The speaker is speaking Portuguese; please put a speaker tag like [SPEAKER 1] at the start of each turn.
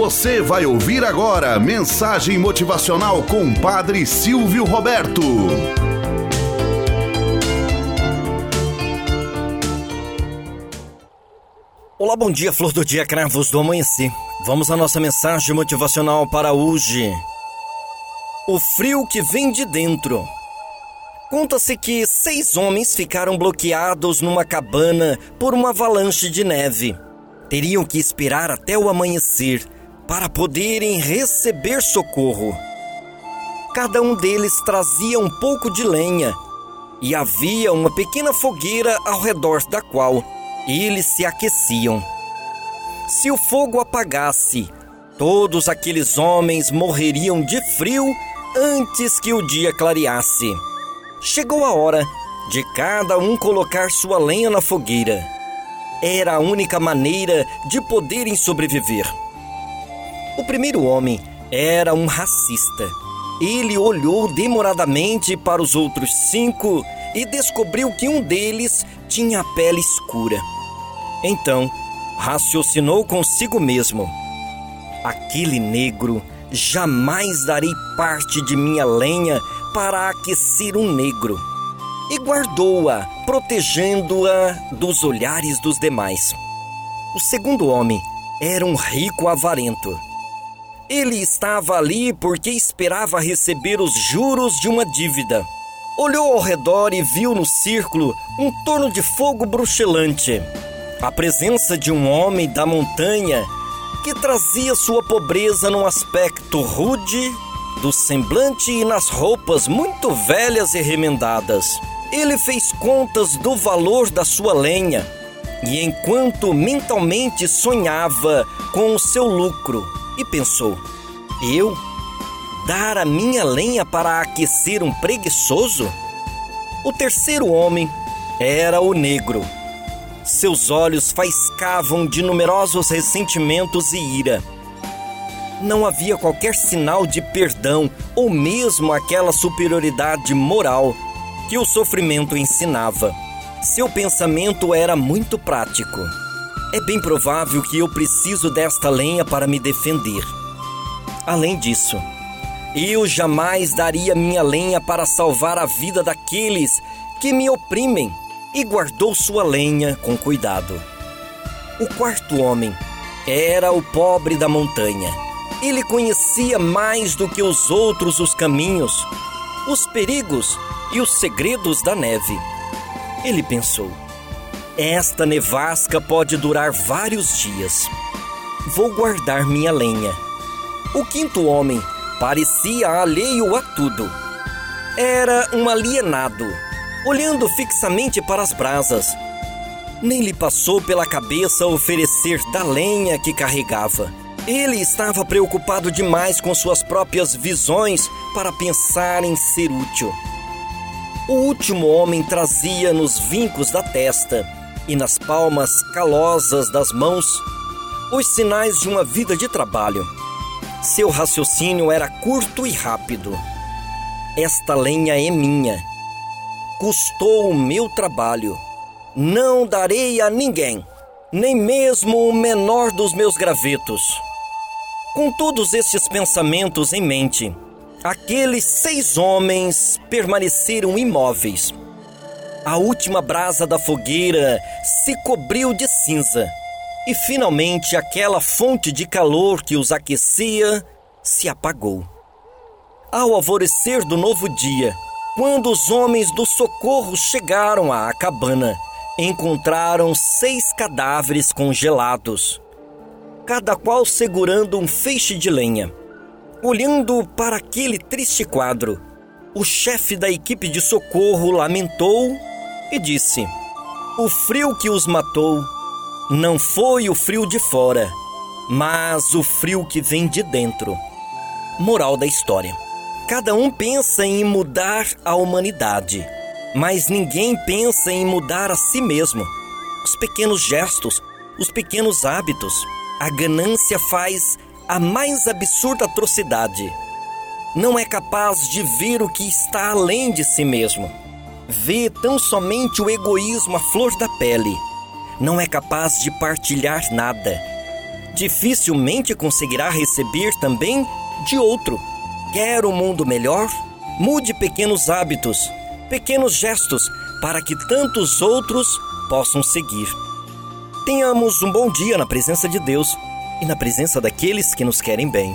[SPEAKER 1] Você vai ouvir agora mensagem motivacional com Padre Silvio Roberto.
[SPEAKER 2] Olá, bom dia, flor do dia, cravos do amanhecer. Vamos à nossa mensagem motivacional para hoje. O frio que vem de dentro. Conta-se que seis homens ficaram bloqueados numa cabana por uma avalanche de neve. Teriam que esperar até o amanhecer para poderem receber socorro. Cada um deles trazia um pouco de lenha e havia uma pequena fogueira ao redor da qual eles se aqueciam. Se o fogo apagasse, todos aqueles homens morreriam de frio antes que o dia clareasse. Chegou a hora de cada um colocar sua lenha na fogueira. Era a única maneira de poderem sobreviver. O primeiro homem era um racista. Ele olhou demoradamente para os outros cinco e descobriu que um deles tinha a pele escura. Então, raciocinou consigo mesmo: aquele negro jamais darei parte de minha lenha para aquecer um negro. E guardou-a, protegendo-a dos olhares dos demais. O segundo homem era um rico avarento ele estava ali porque esperava receber os juros de uma dívida. Olhou ao redor e viu no círculo um torno de fogo bruxelante. A presença de um homem da montanha que trazia sua pobreza num aspecto rude, do semblante e nas roupas muito velhas e remendadas. Ele fez contas do valor da sua lenha e, enquanto mentalmente sonhava com o seu lucro, e pensou: Eu? Dar a minha lenha para aquecer um preguiçoso? O terceiro homem era o negro. Seus olhos faiscavam de numerosos ressentimentos e ira. Não havia qualquer sinal de perdão ou mesmo aquela superioridade moral que o sofrimento ensinava. Seu pensamento era muito prático. É bem provável que eu preciso desta lenha para me defender. Além disso, eu jamais daria minha lenha para salvar a vida daqueles que me oprimem e guardou sua lenha com cuidado. O quarto homem era o pobre da montanha. Ele conhecia mais do que os outros os caminhos, os perigos e os segredos da neve. Ele pensou: esta nevasca pode durar vários dias. Vou guardar minha lenha. O quinto homem parecia alheio a tudo. Era um alienado, olhando fixamente para as brasas. Nem lhe passou pela cabeça oferecer da lenha que carregava. Ele estava preocupado demais com suas próprias visões para pensar em ser útil. O último homem trazia nos vincos da testa e nas palmas calosas das mãos os sinais de uma vida de trabalho. Seu raciocínio era curto e rápido. Esta lenha é minha. Custou o meu trabalho. Não darei a ninguém, nem mesmo o menor dos meus gravetos. Com todos estes pensamentos em mente, aqueles seis homens permaneceram imóveis a última brasa da fogueira se cobriu de cinza e finalmente aquela fonte de calor que os aquecia se apagou. Ao alvorecer do novo dia, quando os homens do socorro chegaram à cabana, encontraram seis cadáveres congelados, cada qual segurando um feixe de lenha. Olhando para aquele triste quadro, o chefe da equipe de socorro lamentou e disse: O frio que os matou não foi o frio de fora, mas o frio que vem de dentro. Moral da história: Cada um pensa em mudar a humanidade, mas ninguém pensa em mudar a si mesmo. Os pequenos gestos, os pequenos hábitos, a ganância faz a mais absurda atrocidade. Não é capaz de ver o que está além de si mesmo vê tão somente o egoísmo à flor da pele. Não é capaz de partilhar nada, dificilmente conseguirá receber também de outro. Quer um mundo melhor? Mude pequenos hábitos, pequenos gestos para que tantos outros possam seguir. Tenhamos um bom dia na presença de Deus e na presença daqueles que nos querem bem.